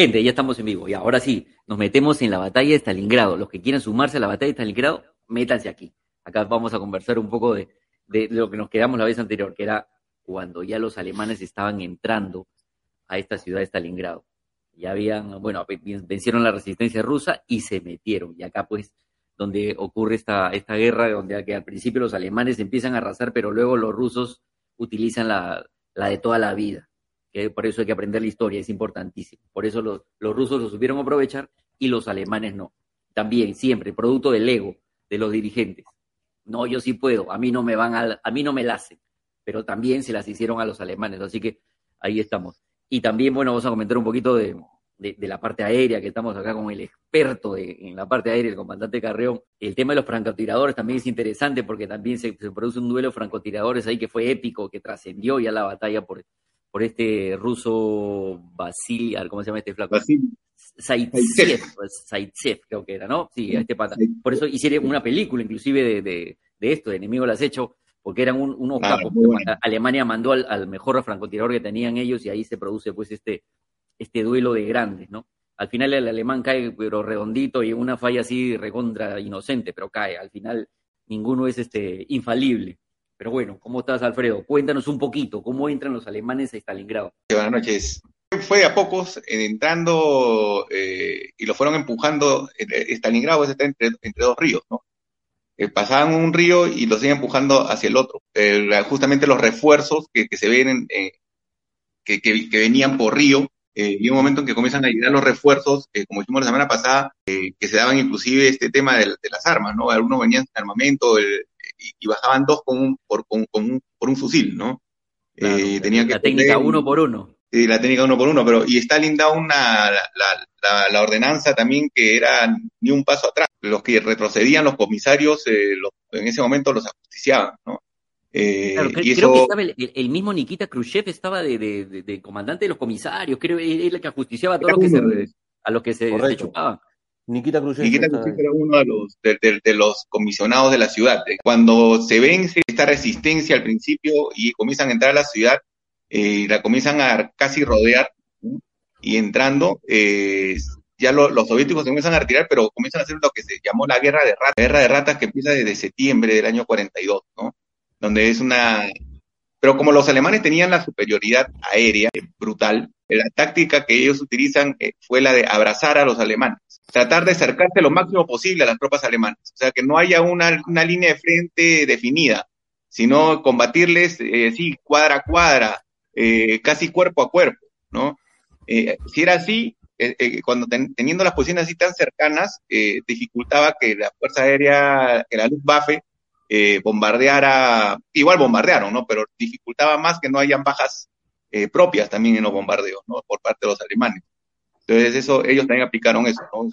Gente, ya estamos en vivo. Y ahora sí, nos metemos en la batalla de Stalingrado. Los que quieran sumarse a la batalla de Stalingrado, métanse aquí. Acá vamos a conversar un poco de, de lo que nos quedamos la vez anterior, que era cuando ya los alemanes estaban entrando a esta ciudad de Stalingrado. Ya habían, bueno, vencieron la resistencia rusa y se metieron. Y acá pues donde ocurre esta, esta guerra, donde que al principio los alemanes empiezan a arrasar, pero luego los rusos utilizan la, la de toda la vida que por eso hay que aprender la historia, es importantísimo. Por eso los, los rusos lo supieron aprovechar y los alemanes no. También, siempre, producto del ego de los dirigentes. No, yo sí puedo, a mí no me van a, a mí no me la hacen, pero también se las hicieron a los alemanes, así que ahí estamos. Y también, bueno, vamos a comentar un poquito de, de, la parte aérea, que estamos acá con el experto de, en la parte aérea, el comandante Carreón. El tema de los francotiradores también es interesante porque también se, se produce un duelo francotiradores ahí que fue épico, que trascendió ya la batalla por, por este ruso Basil, ¿cómo se llama este flaco? Zaitsev, Zaitsev, creo que era, ¿no? Sí, este pata. Por eso hicieron una película inclusive de, de, de esto, de Enemigo las Hecho, porque eran un, unos ah, capos. Alemania mandó al, al, mejor francotirador que tenían ellos y ahí se produce pues este, este duelo de grandes, ¿no? Al final el alemán cae pero redondito y una falla así recontra inocente, pero cae. Al final ninguno es este infalible. Pero bueno, ¿cómo estás, Alfredo? Cuéntanos un poquito, ¿cómo entran los alemanes a Stalingrado? Buenas noches. Fue a pocos entrando eh, y lo fueron empujando. Stalingrado está entre, entre dos ríos, ¿no? Eh, pasaban un río y los iban empujando hacia el otro. Eh, justamente los refuerzos que, que se ven, que, que, que, venían por río, y un momento en que comienzan a llegar los refuerzos, como dijimos la semana pasada, que se daban inclusive este tema de, de, las armas, ¿no? Algunos venían sin armamento, el, y, bajaban dos con un, por, con, un, por un fusil, ¿no? eh, tenía la técnica uno por uno. Sí, la técnica uno por uno, pero y Stalin da una, la, la, la, ordenanza también que era ni un paso atrás. Los que retrocedían los comisarios, eh, los, en ese momento los ajusticiaban, ¿no? Eh, claro, creo, eso... que estaba el, el, mismo Nikita Khrushchev estaba de, de, de, comandante de los comisarios, creo que era el que ajusticiaba a todos los que se, a los que se, se chupaban. Nikita Khrushchev. Nikita Khrushchev era uno de los, de, de, de, los comisionados de la ciudad. Cuando se vence esta resistencia al principio y comienzan a entrar a la ciudad, eh, la comienzan a casi rodear y entrando, eh, ya lo, los soviéticos se comienzan a retirar, pero comienzan a hacer lo que se llamó la guerra de ratas, la guerra de ratas que empieza desde septiembre del año 42, ¿no? Donde es una... Pero como los alemanes tenían la superioridad aérea brutal, la táctica que ellos utilizan eh, fue la de abrazar a los alemanes tratar de acercarse lo máximo posible a las tropas alemanas. O sea, que no haya una, una línea de frente definida, sino combatirles, eh, sí, cuadra a cuadra, eh, casi cuerpo a cuerpo, ¿no? Eh, si era así, cuando ten, teniendo las posiciones así tan cercanas, dificultaba que la Fuerza Aérea, que la Luftwaffe, bombardeara, igual bombardearon, ¿no? Pero dificultaba más que no hayan bajas propias también en los bombardeos, ¿no? Por parte de los alemanes. Entonces, eso, ellos también aplicaron eso, ¿no?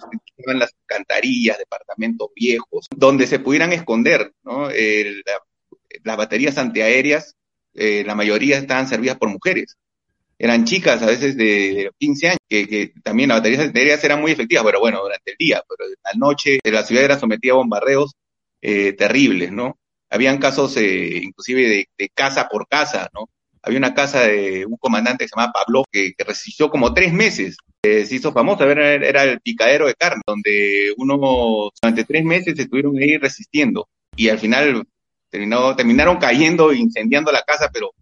En las cantarillas, departamentos viejos, donde se pudieran esconder, ¿no? Eh, la, las baterías antiaéreas, eh, la mayoría estaban servidas por mujeres. Eran chicas a veces de 15 años, que, también las baterías antiaéreas eran muy efectivas, pero bueno, durante el día, pero la noche la ciudad era sometida a bombardeos eh, terribles, ¿no? Habían casos eh, inclusive de, de casa por casa, ¿no? Había una casa de un comandante que se llamaba Pablo, que, resistió como tres meses. Eh, se hizo famoso, era, era el picadero de carne, donde uno durante tres meses estuvieron ahí resistiendo. Y al final terminó, terminaron cayendo incendiando la casa, pero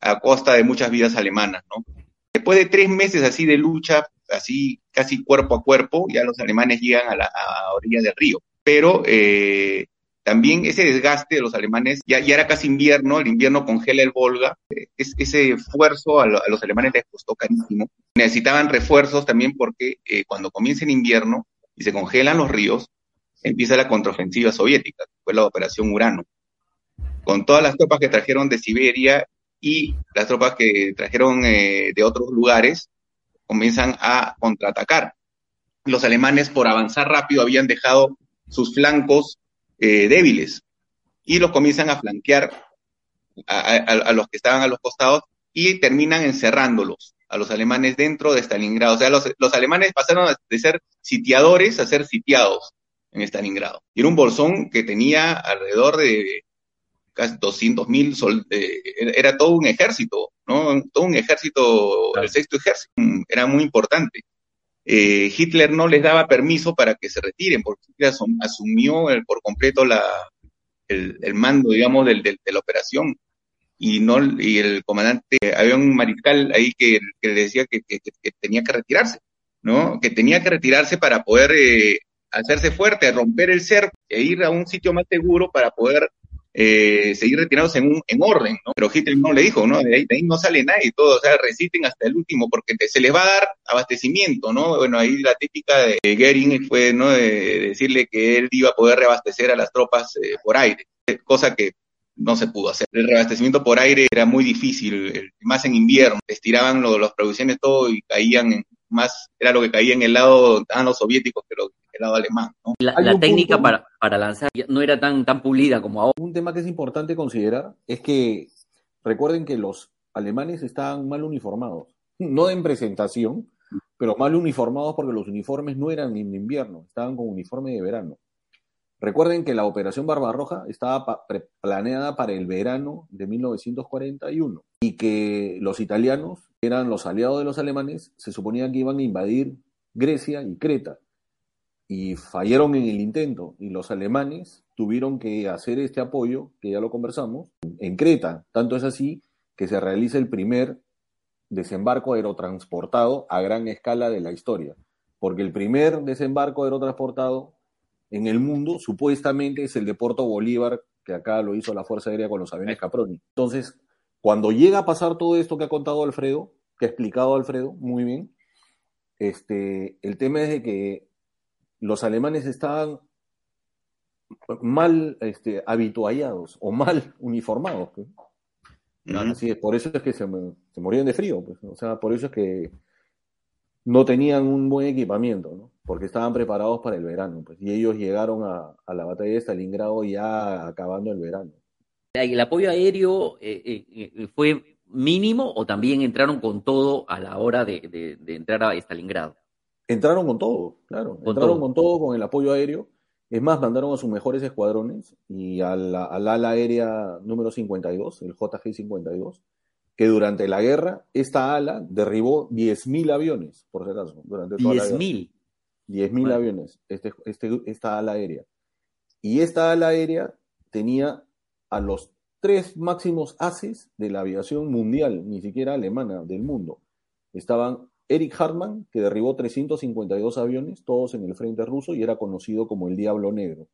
a costa de muchas vidas alemanas. Después de tres meses así de lucha, así casi cuerpo a cuerpo, ya los alemanes llegan a la orilla del río. Pero eh, también ese desgaste de los alemanes, ya, ya era casi invierno, el invierno congela el Volga, es, ese esfuerzo a, los alemanes les costó carísimo. Necesitaban refuerzos también porque eh, cuando comienza el invierno y se congelan los ríos, empieza la contraofensiva soviética, fue la operación Urano, con todas las tropas que trajeron de Siberia y las tropas que trajeron eh, de otros lugares, comienzan a contraatacar. Los alemanes, por avanzar rápido, habían dejado sus flancos eh, débiles y los comienzan a flanquear a, a, a, los que estaban a los costados y terminan encerrándolos a los alemanes dentro de Stalingrado. O sea, los, los alemanes pasaron de ser sitiadores a ser sitiados en Stalingrado. Y era un bolsón que tenía alrededor de casi 200 mil eh, era todo un ejército, ¿no? Todo un ejército, claro. el sexto ejército, era muy importante. Eh, Hitler no les daba permiso para que se retiren, porque Hitler asumió por completo la, el, mando, digamos, del, de la operación. Y, no, y el comandante, había un mariscal ahí que, le decía que, tenía que retirarse, ¿no? Que tenía que retirarse para poder eh, hacerse fuerte, romper el cerco e ir a un sitio más seguro para poder eh, seguir retirados en, un, en orden. Pero Hitler no le dijo, ¿no? De ahí, de ahí no sale nadie, todo, o sea, resisten hasta el último porque se les va a dar abastecimiento, ¿no? Bueno, ahí la típica de Goering fue, ¿no? De decirle que él iba a poder reabastecer a las tropas eh, por aire, cosa que no se pudo hacer. El reabastecimiento por aire era muy difícil, más en invierno, estiraban lo, las producciones todo y caían más, era lo que caía en el lado, a los soviéticos que lo lado alemán. La, técnica para, para, lanzar no era tan, tan pulida como ahora. Un tema que es importante considerar es que recuerden que los alemanes estaban mal uniformados, no en presentación, pero mal uniformados porque los uniformes no eran en invierno, estaban con uniforme de verano. Recuerden que la operación Barbarroja estaba planeada para el verano de 1941 y que los italianos, que eran los aliados de los alemanes, se suponía que iban a invadir Grecia y Creta y fallaron en el intento y los alemanes tuvieron que hacer este apoyo, que ya lo conversamos, en Creta. Tanto es así que se realiza el primer desembarco aerotransportado a gran escala de la historia, porque el primer desembarco aerotransportado en el mundo supuestamente es el de Puerto Bolívar, que acá lo hizo la Fuerza Aérea con los aviones Caproni. Entonces, cuando llega a pasar todo esto que ha contado Alfredo, que ha explicado Alfredo muy bien, este, el tema es de que los alemanes estaban mal este, habituallados o mal uniformados. Pues. Así es, por eso es que se, morían de frío, pues. o sea, por eso es que no tenían un buen equipamiento, ¿no? porque estaban preparados para el verano, pues, y ellos llegaron a, la batalla de Stalingrado ya acabando el verano. ¿El apoyo aéreo eh, eh, eh, fue mínimo o también entraron con todo a la hora de entrar a Stalingrado? Entraron con todo, claro. entraron con todo, con el apoyo aéreo. Es más, mandaron a sus mejores escuadrones y al, ala aérea número 52, el JG-52, que durante la guerra, esta ala derribó 10.000 aviones, por si acaso. Durante toda ¿10.000? 10.000 aviones, este, este, esta ala aérea. Y esta ala aérea tenía a los tres máximos haces de la aviación mundial, ni siquiera alemana, del mundo. Estaban Eric Hartmann, que derribó 352 aviones, todos en el frente ruso, y era conocido como el Diablo Negro.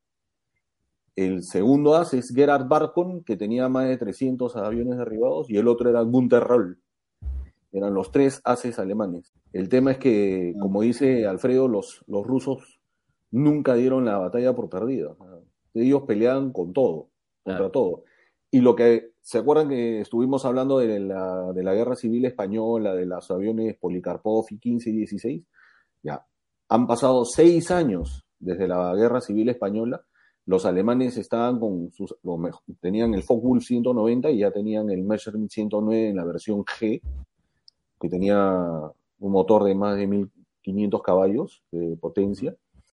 El segundo as es Gerhard Barkon, que tenía más de 300 aviones derribados, y el otro era Gunther Roll. Eran los tres ases alemanes. El tema es que, como dice Alfredo, los, los rusos nunca dieron la batalla por perdida. Ellos peleaban con todo, contra todo. Y lo que, ¿se acuerdan que estuvimos hablando de la, de la guerra civil española, de los aviones Polikarpov y 15 y 16? Ya, han pasado seis años desde la guerra civil española. Los alemanes estaban con sus, tenían el Focke-Wulf 190 y ya tenían el Messerschmitt 109 en la versión G, que tenía un motor de más de 1500 caballos de potencia,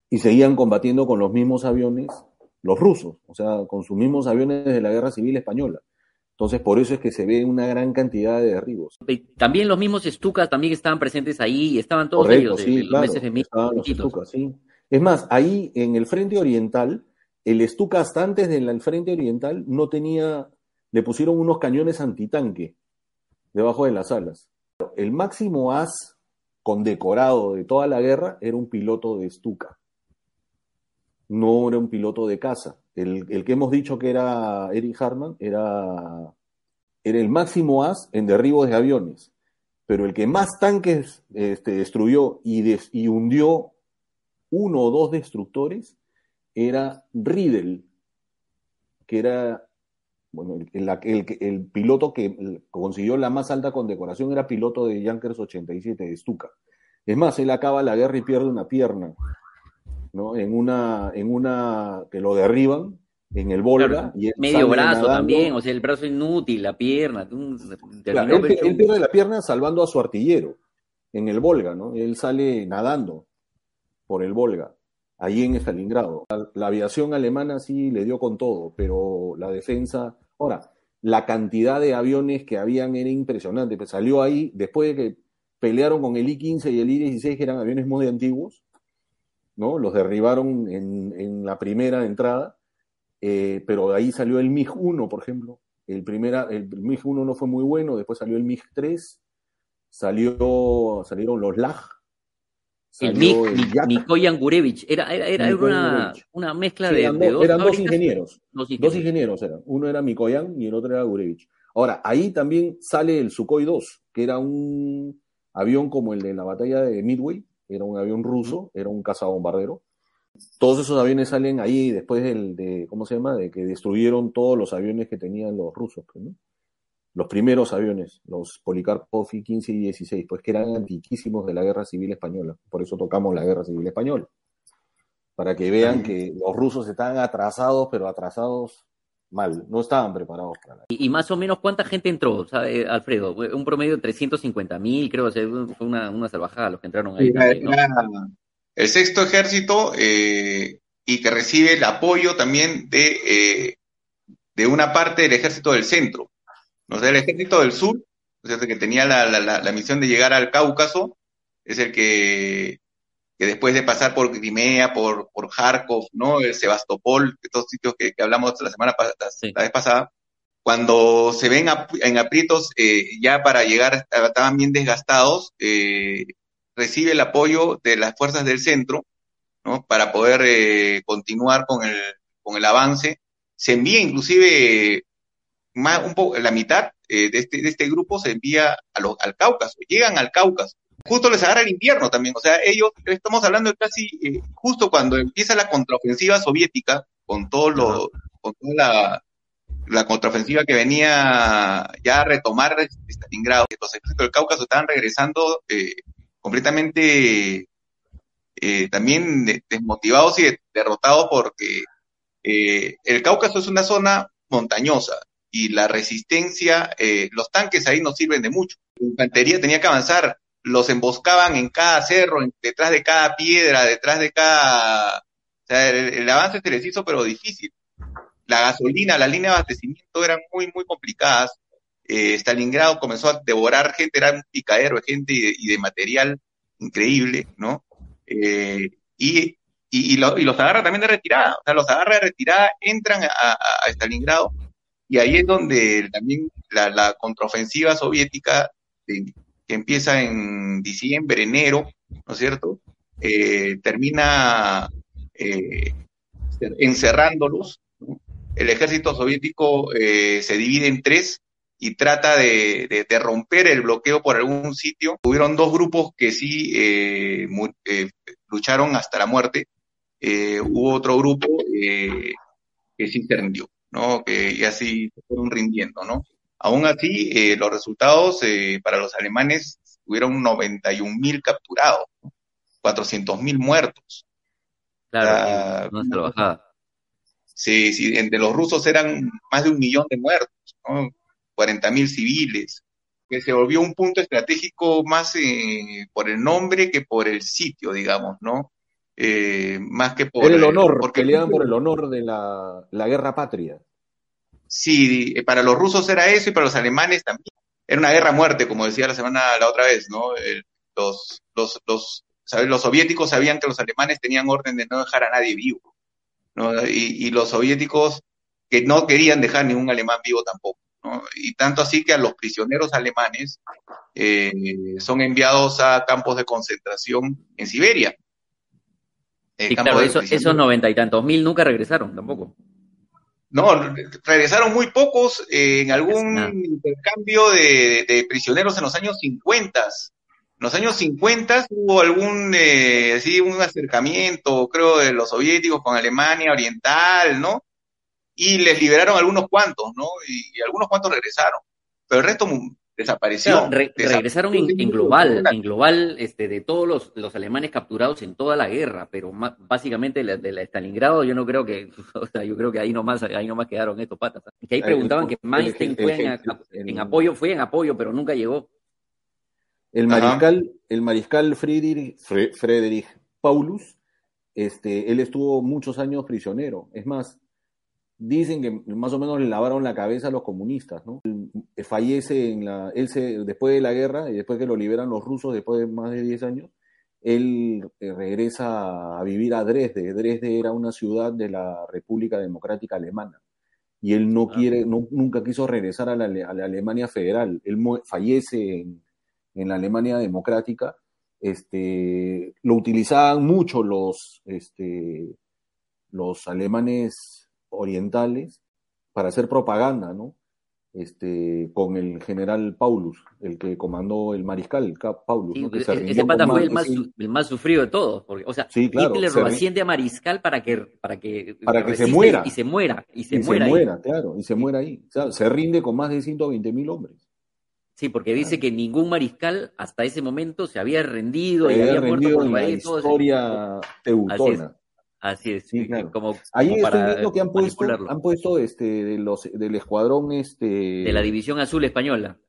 y seguían combatiendo con los mismos aviones los rusos, o sea, con sus mismos aviones de la Guerra Civil Española. Entonces, por eso es que se ve una gran cantidad de derribos. También los mismos Stukas también estaban presentes ahí, y estaban todos ellos, sí, los meses de los sí. Es más, ahí en el frente oriental, el Stuka hasta antes del frente oriental no tenía, le pusieron unos cañones antitanque debajo de las alas. El máximo as condecorado de toda la guerra era un piloto de Stuka no era un piloto de caza. El, que hemos dicho que era Eric Hartmann era, era el máximo as en derribos de aviones, pero el que más tanques este, destruyó y, y hundió uno o dos destructores era Riedel, que era bueno, el, el, piloto que consiguió la más alta condecoración era piloto de Junkers 87 de Stuka. Es más, él acaba la guerra y pierde una pierna ¿no? En una, en una que lo derriban en el Volga. y medio brazo también, o sea, el brazo inútil, la pierna. él, pierde la pierna salvando a su artillero en el Volga, ¿no? Él sale nadando por el Volga, ahí en Stalingrado. La, la aviación alemana sí le dio con todo, pero la defensa. Ahora, la cantidad de aviones que habían era impresionante. Pues salió ahí, después de que pelearon con el I-15 y el I-16, que eran aviones muy antiguos, ¿no? Los derribaron en, la primera entrada, eh, pero ahí salió el MiG-1, por ejemplo. El, primera, el MiG-1 no fue muy bueno, después salió el MiG-3, salió, salieron los LAG, el Mikoyan Gurevich. Era, era, era una, una, mezcla de, dos. Eran dos ingenieros. Dos ingenieros. eran. Uno era Mikoyan y el otro era Gurevich. Ahora, ahí también sale el Sukhoi 2, que era un avión como el de la batalla de Midway. Era un avión ruso, era un cazabombardero. Todos esos aviones salen ahí después del, de, ¿cómo se llama? De que destruyeron todos los aviones que tenían los rusos, pues, ¿no? los primeros aviones, los Policarpo 15 y 16, pues que eran antiquísimos de la Guerra Civil Española. Por eso tocamos la Guerra Civil Española. Para que vean que los rusos estaban atrasados, pero atrasados mal, no estaban preparados para la ¿Y, más o menos cuánta gente entró, sabe, Alfredo? Un promedio de 350 mil, creo, que fue una, una salvajada los que entraron ahí. El sexto ejército eh, y que recibe el apoyo también de, eh, de una parte del ejército del centro o sea, el ejército del sur, o sea, que tenía la, misión de llegar al Cáucaso, es el que, después de pasar por Crimea, por, por Kharkov, ¿no? El Sebastopol, estos sitios que, hablamos la semana la vez pasada, cuando se ven en aprietos eh, ya para llegar, estaban bien desgastados, eh, recibe el apoyo de las fuerzas del centro, ¿no? Para poder eh, continuar con el, con el avance. Se envía inclusive más, un poco, la mitad eh, de, este, de este grupo se envía a los, al Cáucaso, llegan al Cáucaso. Justo les agarra el invierno también, o sea, ellos, estamos hablando de casi, eh, justo cuando empieza la contraofensiva soviética, con todo lo, con toda la, la contraofensiva que venía ya a retomar Stalingrado, los ejércitos del Cáucaso estaban regresando eh, completamente eh, también desmotivados y derrotados porque eh, el Cáucaso es una zona montañosa, y la resistencia, eh, los tanques ahí no sirven de mucho. La infantería tenía que avanzar, los emboscaban en cada cerro, detrás de cada piedra, detrás de cada... O sea, el, avance se les hizo, pero difícil. La gasolina, la línea de abastecimiento eran muy, muy complicadas. Eh, Stalingrado comenzó a devorar gente, era un picadero de gente y de, material increíble, ¿no? Eh, y, y, los agarra también de retirada, o sea, los agarra de retirada, entran a, a, Stalingrado y ahí es donde también la, contraofensiva soviética, empieza en diciembre, enero, ¿no es cierto? Eh, termina eh, encerrándolos. El ejército soviético se divide en tres y trata de, romper el bloqueo por algún sitio. Hubieron dos grupos que sí lucharon hasta la muerte. hubo otro grupo que sí se rindió. ¿no? Que, y así se fueron rindiendo, ¿no? Aún así, eh, los resultados eh, para los alemanes hubieron 91 mil capturados, 400 mil muertos. Claro, una Sí, sí, entre los rusos eran más de un millón de muertos, ¿no? 40 mil civiles, que se volvió un punto estratégico más eh, por el nombre que por el sitio, digamos, ¿no? Eh, más que por... el honor, porque peleaban por el honor de la, guerra patria. Sí, eh, para los rusos era eso y para los alemanes también. Era una guerra a muerte, como decía la semana la otra vez, ¿no? los, los, los, los soviéticos sabían que los alemanes tenían orden de no dejar a nadie vivo, ¿no? Y, los soviéticos que no querían dejar ningún alemán vivo tampoco, ¿no? Y tanto así que a los prisioneros alemanes eh, son enviados a campos de concentración en Siberia, y claro, esos noventa y tantos mil nunca regresaron tampoco. No, regresaron muy pocos en algún intercambio de, prisioneros en los años 50. En los años 50 hubo algún, eh, así, un acercamiento, creo, de los soviéticos con Alemania Oriental, ¿no? Y les liberaron algunos cuantos, ¿no? Y, y algunos cuantos regresaron. Pero el resto desapareció. regresaron en, global, en global, este, de todos los, alemanes capturados en toda la guerra, pero básicamente de la, Stalingrado yo no creo que, o sea, yo creo que ahí nomás, ahí nomás quedaron estos patas. Que ahí preguntaban que Manstein fue en, apoyo, fue en apoyo, pero nunca llegó. El mariscal, el mariscal Friedrich, Friedrich Paulus, este, él estuvo muchos años prisionero. Es más, dicen que más o menos le lavaron la cabeza a los comunistas, ¿no? Fallece en la, él se, después de la guerra y después que lo liberan los rusos después de más de 10 años, él eh, regresa a vivir a Dresde. Dresde era una ciudad de la República Democrática Alemana y él no ah. quiere, nunca quiso regresar a la, Alemania federal. Él fallece en, la Alemania democrática. Este, lo utilizaban mucho los, este, los alemanes orientales para hacer propaganda, ¿no? este, con el general Paulus, el que comandó el mariscal Paulus. ¿no? ese pata fue el más, el más, sufrido de todos. Porque, o sea, sí, Hitler lo asciende a mariscal para que, para que, para que se muera. Y se muera. Y se, muera, claro, y se muera ahí. O sea, se rinde con más de 120 mil hombres. Sí, porque dice que ningún mariscal hasta ese momento se había rendido y había, muerto por en la historia teutona. Así es, sí, claro. como, Ahí estoy viendo que han puesto, han puesto este, de los, del escuadrón este... De la División Azul Española.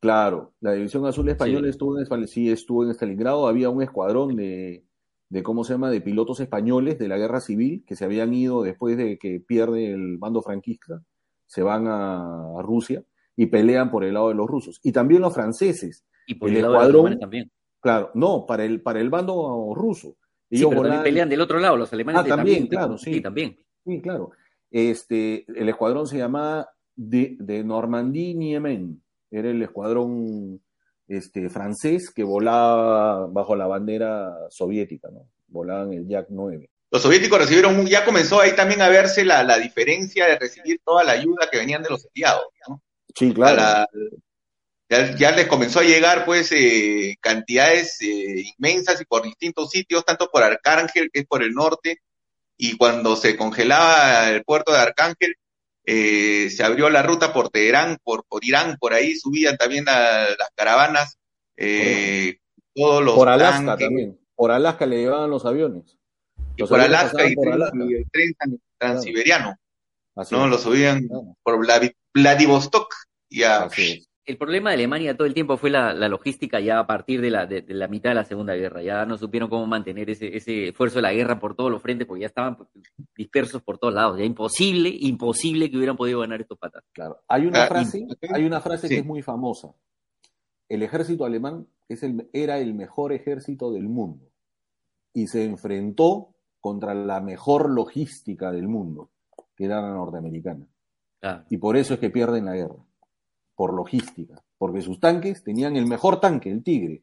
Claro, la División Azul Española estuvo en sí, estuvo en Stalingrado, había un escuadrón de, de, ¿cómo se llama?, de pilotos españoles de la guerra civil que se habían ido después de que pierde el bando franquista, se van a, Rusia y pelean por el lado de los rusos. Y también los franceses. Y por el, escuadrón, también. Claro, no, para el, para el bando ruso sí, pero también pelean del otro lado, los alemanes. Ah, también, claro, sí. también. Sí, claro. Este, el escuadrón se llamaba de, de Normandie-Niemen. Era el escuadrón este, francés que volaba bajo la bandera soviética, ¿no? Volaban el Yak 9. Los soviéticos recibieron, ya comenzó ahí también a verse la, la diferencia de recibir toda la ayuda que venían de los aliados, ¿no? Sí, claro ya, les comenzó a llegar pues eh, cantidades eh, inmensas y por distintos sitios, tanto por Arcángel, que es por el norte, y cuando se congelaba el puerto de Arcángel, eh, se abrió la ruta por Teherán, por, por Irán, por ahí subían también las caravanas, todos los Por Alaska también, por Alaska le llevaban los aviones. por Alaska y, el tren transiberiano, ¿no? Lo subían por Vladivostok y a el problema de Alemania todo el tiempo fue la, logística ya a partir de la, de, la, mitad de la Segunda Guerra. Ya no supieron cómo mantener ese, ese esfuerzo de la guerra por todos los frentes porque ya estaban dispersos por todos lados. Ya imposible, imposible que hubieran podido ganar estos patas. Claro. Hay una ah, frase, hay una frase que es muy famosa. El ejército alemán es el, era el mejor ejército del mundo y se enfrentó contra la mejor logística del mundo, que era la norteamericana. Y por eso es que pierden la guerra por logística, porque sus tanques tenían el mejor tanque, el Tigre.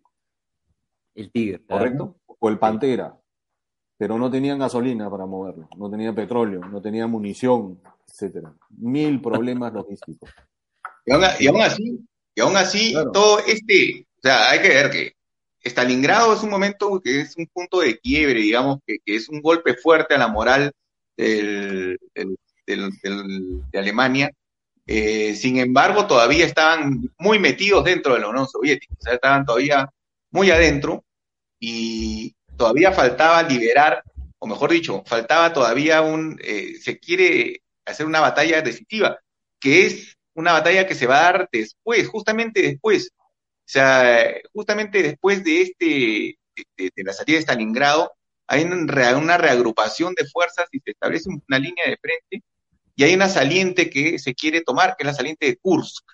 El Tigre. ¿Correcto? O el Pantera. Pero no tenían gasolina para moverlo, no tenían petróleo, no tenían munición, etcétera. Mil problemas logísticos. Y aún, así, y aún así, todo este, o sea, hay que ver que Stalingrado es un momento que es un punto de quiebre, digamos, que, es un golpe fuerte a la moral de Alemania, eh, sin embargo, todavía estaban muy metidos dentro de la Unión Soviética, o sea, estaban todavía muy adentro y todavía faltaba liberar, o mejor dicho, faltaba todavía un, eh, se quiere hacer una batalla decisiva, que es una batalla que se va a dar después, justamente después, o sea, justamente después de este, de, la salida de Stalingrado, hay una reagrupación de fuerzas y se establece una línea de frente y hay una saliente que se quiere tomar, que es la saliente de Kursk,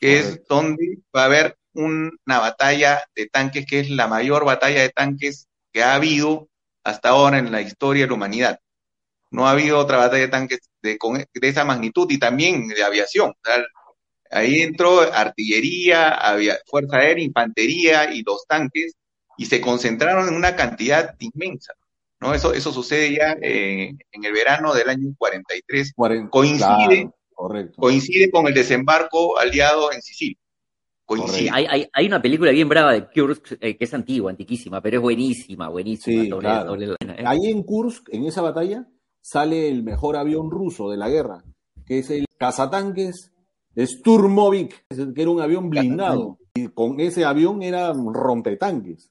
que es donde va a haber una batalla de tanques, que es la mayor batalla de tanques que ha habido hasta ahora en la historia de la humanidad. No ha habido otra batalla de tanques de, esa magnitud y también de aviación. Ahí entró artillería, fuerza aérea, infantería y los tanques y se concentraron en una cantidad inmensa. ¿No? Eso, eso sucede ya eh, en el verano del año 43. coincide, coincide con el desembarco aliado en Sicilia. Coincide. Hay, hay, una película bien brava de Kursk eh, que es antigua, antiquísima, pero es buenísima, buenísima. ¿eh? Ahí en Kursk, en esa batalla, sale el mejor avión ruso de la guerra, que es el cazatanques Sturmovik, que era un avión blindado. Y con ese avión era rompetanques.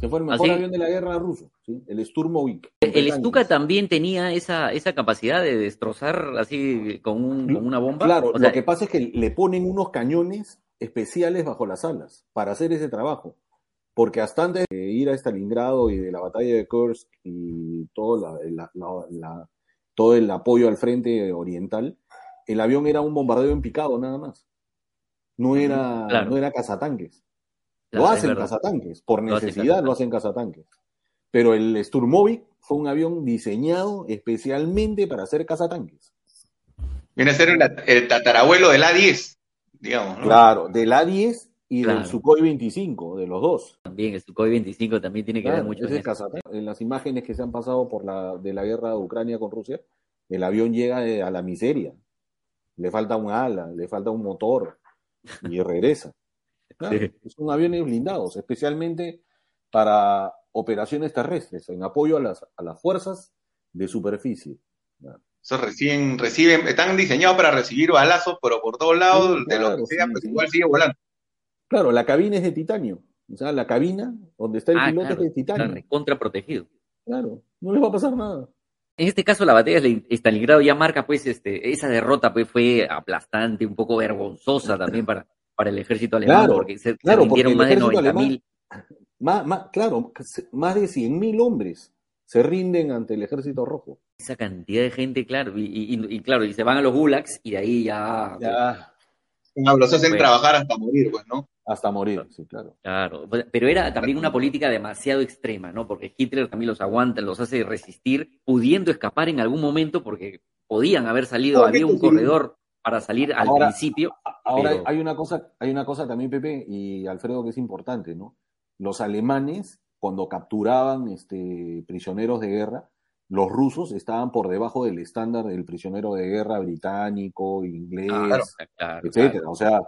Que fue el mejor avión de la guerra ruso, ¿sí? el Sturmovik. El Stuka también tenía esa, esa capacidad de destrozar así con, una bomba. Claro, lo que pasa es que le ponen unos cañones especiales bajo las alas para hacer ese trabajo. Porque hasta antes de ir a Stalingrado y de la batalla de Kursk y todo, la, todo el apoyo al frente oriental, el avión era un bombardeo en picado nada más. No era, no era cazatanques. Lo hacen cazatanques, por necesidad lo hacen cazatanques. Pero el Sturmovik fue un avión diseñado especialmente para hacer cazatanques. Viene a ser el, tatarabuelo del A-10, digamos. ¿no? Claro, del A-10 y del Sukhoi 25, de los dos. También, el Sukhoi 25 también tiene que ver mucho en, en las imágenes que se han pasado por la, de la guerra de Ucrania con Rusia, el avión llega a la miseria. Le falta un ala, le falta un motor y regresa. Son aviones blindados, especialmente para operaciones terrestres, en apoyo a las, a las fuerzas de superficie. Eso reciben, reciben, están diseñados para recibir balazos, pero por todos lados, de lo que sea, pues igual sigue volando. Claro, la cabina es de titanio. O sea, la cabina donde está el ah, piloto es de titanio. Contra protegido. Claro, no les va a pasar nada. En este caso, la batalla de Stalingrado ya marca, pues, este, esa derrota pues, fue aplastante, un poco vergonzosa también para, para el ejército alemán, porque se, claro, más de 90 mil. Más, claro, más de 100.000 hombres se rinden ante el ejército rojo. Esa cantidad de gente, claro, y, claro, y se van a los gulags y de ahí ya... ya. los hacen trabajar hasta morir, pues, ¿no? Hasta morir, sí, claro. Claro, pero era también una política demasiado extrema, ¿no? Porque Hitler también los aguanta, los hace resistir, pudiendo escapar en algún momento, porque podían haber salido, había un corredor para salir al principio. Ahora hay una cosa, hay una cosa también, Pepe y Alfredo, que es importante, ¿no? Los alemanes, cuando capturaban este, prisioneros de guerra, los rusos estaban por debajo del estándar del prisionero de guerra británico, inglés, etcétera. O, sea,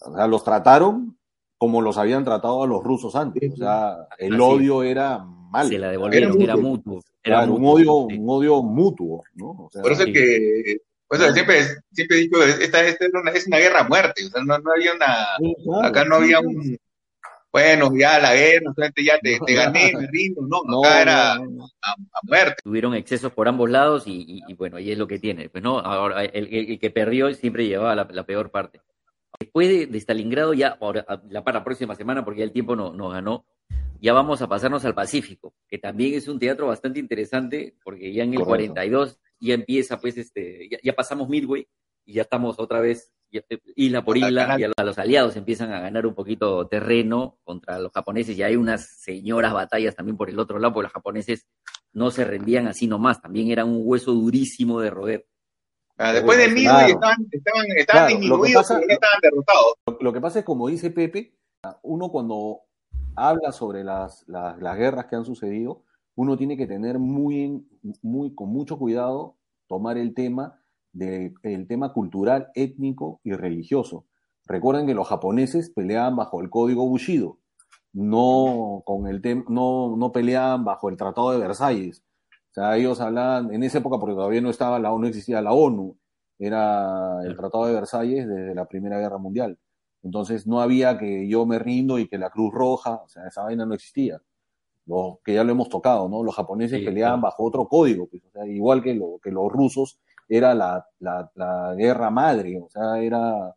o sea, los trataron como los habían tratado a los rusos antes. O sea, el odio era mal. Se la devolvieron, era, mutuo. Era, un, odio, un odio mutuo, ¿no? Por eso es que, pues, siempre, siempre he dicho, esta, esta es, una, es una guerra a muerte, o sea, no, no había una, acá no había un, bueno, ya la guerra, ya te, te gané, me rindo, no, acá era a, muerte. Tuvieron excesos por ambos lados y, y, bueno, ahí es lo que tiene, pues no, ahora el, el, que perdió siempre llevaba la, la peor parte. Después de, Stalingrado, ya ahora, la para la próxima semana, porque ya el tiempo nos no ganó, ya vamos a pasarnos al Pacífico, que también es un teatro bastante interesante, porque ya en el 42 ya empieza, pues, este, ya, pasamos Midway y ya estamos otra vez isla por isla, y a los aliados empiezan a ganar un poquito terreno contra los japoneses, y hay unas señoras batallas también por el otro lado, porque los japoneses no se rendían así nomás, también era un hueso durísimo de roer. Ah, después de Midway estaban, estaban, disminuidos, pero no estaban derrotados. Lo, que pasa es, como dice Pepe, uno cuando habla sobre las, las, guerras que han sucedido, uno tiene que tener muy, muy, con mucho cuidado, tomar el tema, de, el tema cultural, étnico y religioso. Recuerden que los japoneses peleaban bajo el código Bushido, no, con el no, no peleaban bajo el Tratado de Versalles o sea, ellos hablaban, en esa época, porque todavía no estaba la ONU, existía la ONU, era el Tratado de Versalles desde la Primera Guerra Mundial. Entonces no había que yo me rindo y que la Cruz Roja, o sea, esa vaina no existía. Lo, que ya lo hemos tocado, ¿no? Los japoneses peleaban bajo otro código, pues, o sea, igual que, lo, que los rusos, era la, la, la, guerra madre, o sea, era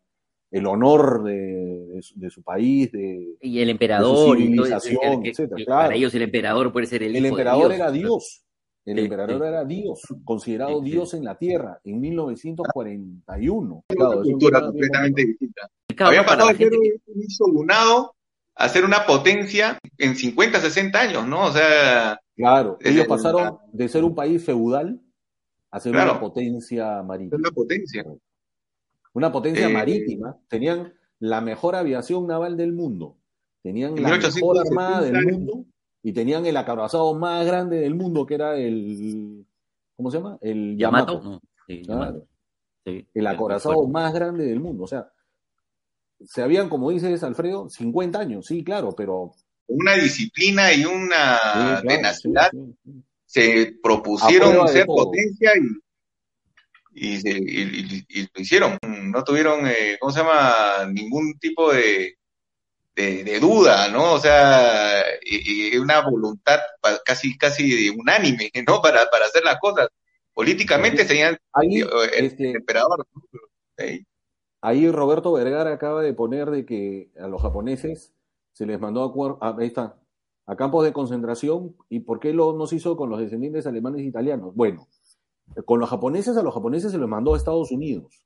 el honor de, de, su, país, de, y el emperador, y civilización, etcétera. Para ellos el emperador puede ser el, el emperador era Dios. El emperador era Dios, considerado Dios en la tierra, en 1941. Claro, una cultura completamente distinta. Había pasado de ser un soldunado a ser una potencia en 50, 60 años, ¿no? O sea... Claro, ellos pasaron de ser un país feudal a ser una potencia marítima. Una potencia. Una potencia eh, marítima. Tenían la mejor aviación naval del mundo. Tenían la mejor armada del mundo y tenían el acorazado más grande del mundo, que era el, ¿cómo se llama? El Yamato. el acorazado más grande del mundo. O sea, se habían, como dices, Alfredo, 50 años, sí, claro, pero... Una disciplina y una tenacidad. se propusieron ser potencia y, y, lo hicieron. No tuvieron, eh, ¿cómo se llama? Ningún tipo de, de, duda, ¿no? O sea, y, una voluntad casi, casi unánime, ¿no? Para, para hacer las cosas. Políticamente serían ahí, eh, el, este, emperador. Ahí Roberto Vergara acaba de poner de que a los japoneses se les mandó a, a, ahí está, a campos de concentración y por qué lo nos hizo con los descendientes alemanes e italianos. Bueno, Con los japoneses, a los japoneses se los mandó a Estados Unidos.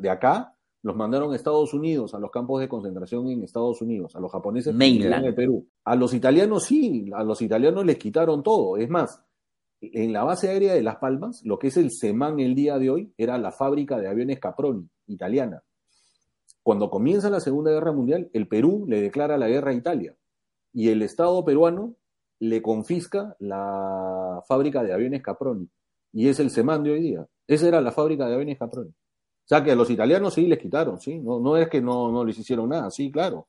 De acá, los mandaron a Estados Unidos, a los campos de concentración en Estados Unidos, a los japoneses en el Perú. A los italianos sí, a los italianos les quitaron todo. Es más, en la base aérea de Las Palmas, lo que es el SEMAN el día de hoy, era la fábrica de aviones Caproni, italiana. Cuando comienza la Segunda Guerra Mundial, el Perú le declara la guerra a Italia y el Estado peruano le confisca la fábrica de aviones Caproni y es el SEMAN de hoy día. Esa era la fábrica de aviones Caproni. O sea que a los italianos sí les quitaron, sí, no, no es que no, no les hicieron nada, sí, claro.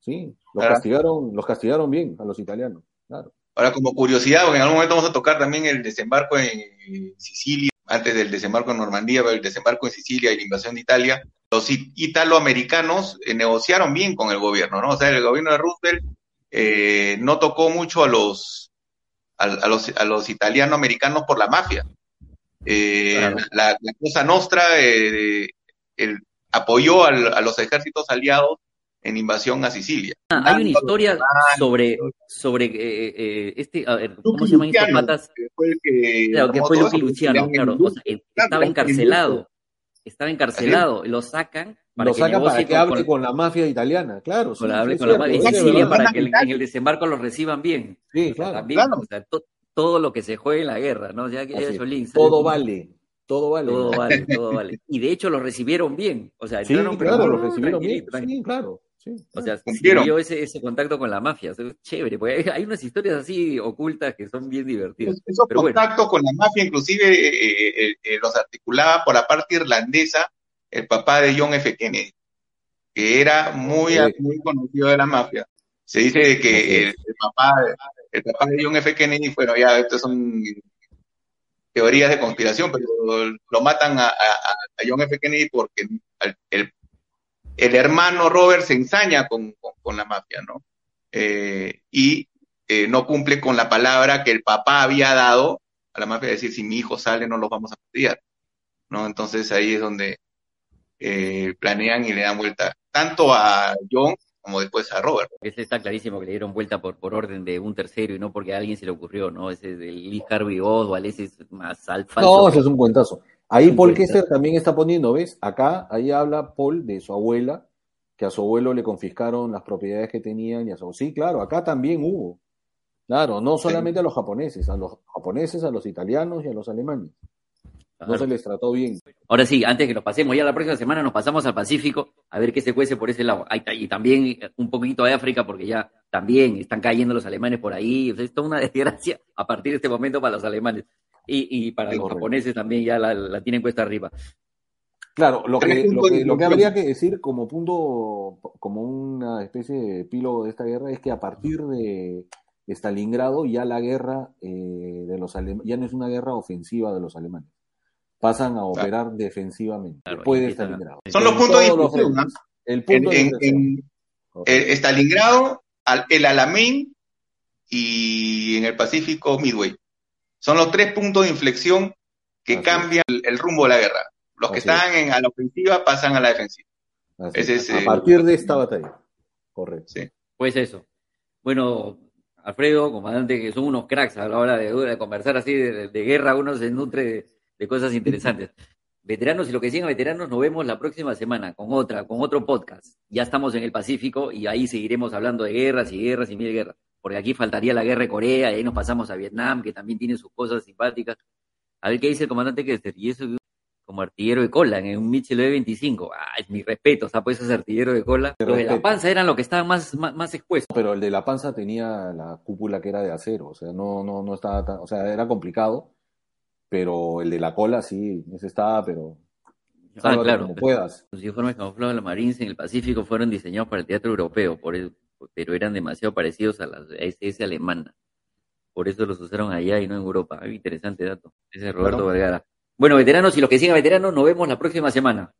Sí, los castigaron, los castigaron bien a los italianos, claro. Ahora, como curiosidad, porque en algún momento vamos a tocar también el desembarco en Sicilia, antes del desembarco en Normandía, el desembarco en Sicilia y la invasión de Italia, los italoamericanos eh, negociaron bien con el gobierno, ¿no? O sea, el gobierno de Roosevelt eh, no tocó mucho a los, a, los, a los italiano-americanos por la mafia. Eh, la, Cosa Nostra apoyó a los ejércitos aliados en invasión a Sicilia. Ah, hay una historia sobre, sobre eh, eh, este, a ver, ¿cómo se llaman estos patas? Que fue el que, claro, que fue Lucky Luciano, claro, o sea, estaba encarcelado, estaba encarcelado, lo sacan para lo que sacan para que hable con, la mafia italiana, claro. Con la, hable con la mafia de Sicilia para que en el desembarco lo reciban bien. Sí, claro. También, O sea, todo lo que se juegue en la guerra, ¿no? Ya que Jolín, todo vale. Todo vale. Todo vale, todo vale. Y de hecho lo recibieron bien. O sea, sí, claro, lo recibieron bien. Sí, claro o sea, sirvió ese, ese contacto con la mafia. chévere, porque hay unas historias así ocultas que son bien divertidas. Esos contactos con la mafia, inclusive, eh, eh, eh, los articulaba por la parte irlandesa el papá de John F. Kennedy, que era muy, muy conocido de la mafia. Se dice que el, papá, el papá de John F. Kennedy, bueno, ya estas son teorías de conspiración, pero lo matan a, John F. Kennedy porque el el hermano Robert se ensaña con, la mafia, ¿no? Eh, y eh, no cumple con la palabra que el papá había dado a la mafia, decir, si mi hijo sale no los vamos a cuidar, ¿no? Entonces ahí es donde eh, planean y le dan vuelta tanto a John como después a Robert. Ese está clarísimo que le dieron vuelta por, por orden de un tercero y no porque a alguien se le ocurrió, ¿no? Ese del Lee Harvey Oswald, ese es más alfa. No, ese es un cuentazo. Ahí Paul Kessler también está poniendo, ¿ves? Acá, ahí habla Paul de su abuela, que a su abuelo le confiscaron las propiedades que tenían y a su... Sí, claro, acá también hubo. Claro, no solamente a los japoneses, a los japoneses, a los italianos y a los alemanes. No se les trató bien. Ahora sí, antes que nos pasemos, ya la próxima semana nos pasamos al Pacífico a ver qué se cuece por ese lado. Y también un poquito de África, porque ya también están cayendo los alemanes por ahí. es toda una desgracia a partir de este momento para los alemanes y, para los japoneses también ya la, tienen cuesta arriba. Claro, lo que, lo que, habría que decir como punto, como una especie de epílogo de esta guerra es que a partir de Stalingrado ya la guerra eh, de los ya no es una guerra ofensiva de los alemanes. Pasan a operar defensivamente después de Stalingrado. Son los puntos de discusión. El punto en, en, Stalingrado, el Alamein y en el Pacífico Midway. Son los tres puntos de inflexión que cambian el, rumbo de la guerra. Los que están en, a la ofensiva pasan a la defensiva. a eh, partir de esta batalla. Correcto. Pues eso. Bueno, Alfredo, comandante, que son unos cracks a la hora de, conversar así de, guerra, uno se nutre de, cosas interesantes. veteranos y lo que sigan veteranos, nos vemos la próxima semana con otra, con otro podcast. Ya estamos en el Pacífico y ahí seguiremos hablando de guerras y guerras y mil guerras porque aquí faltaría la guerra de Corea, y ahí nos pasamos a Vietnam, que también tiene sus cosas simpáticas. A ver qué dice el comandante Kester, y eso como artillero de cola en un Mitchell B-25. Ah, es mi respeto, o sea, pues ese artillero de cola. Los de la panza eran los que estaban más, más, expuestos. Pero el de la panza tenía la cúpula que era de acero, o sea, no, no, no estaba tan, o sea, era complicado, pero el de la cola sí, ese estaba, pero Ah, claro. Como puedas. Los uniformes camuflados de la Marines en el Pacífico fueron diseñados para el teatro europeo, por el, pero eran demasiado parecidos a las SS alemana. Por eso los usaron allá y no en Europa. Muy interesante dato. Ese es Roberto Vergara. Bueno, veteranos y los que sigan veteranos, nos vemos la próxima semana.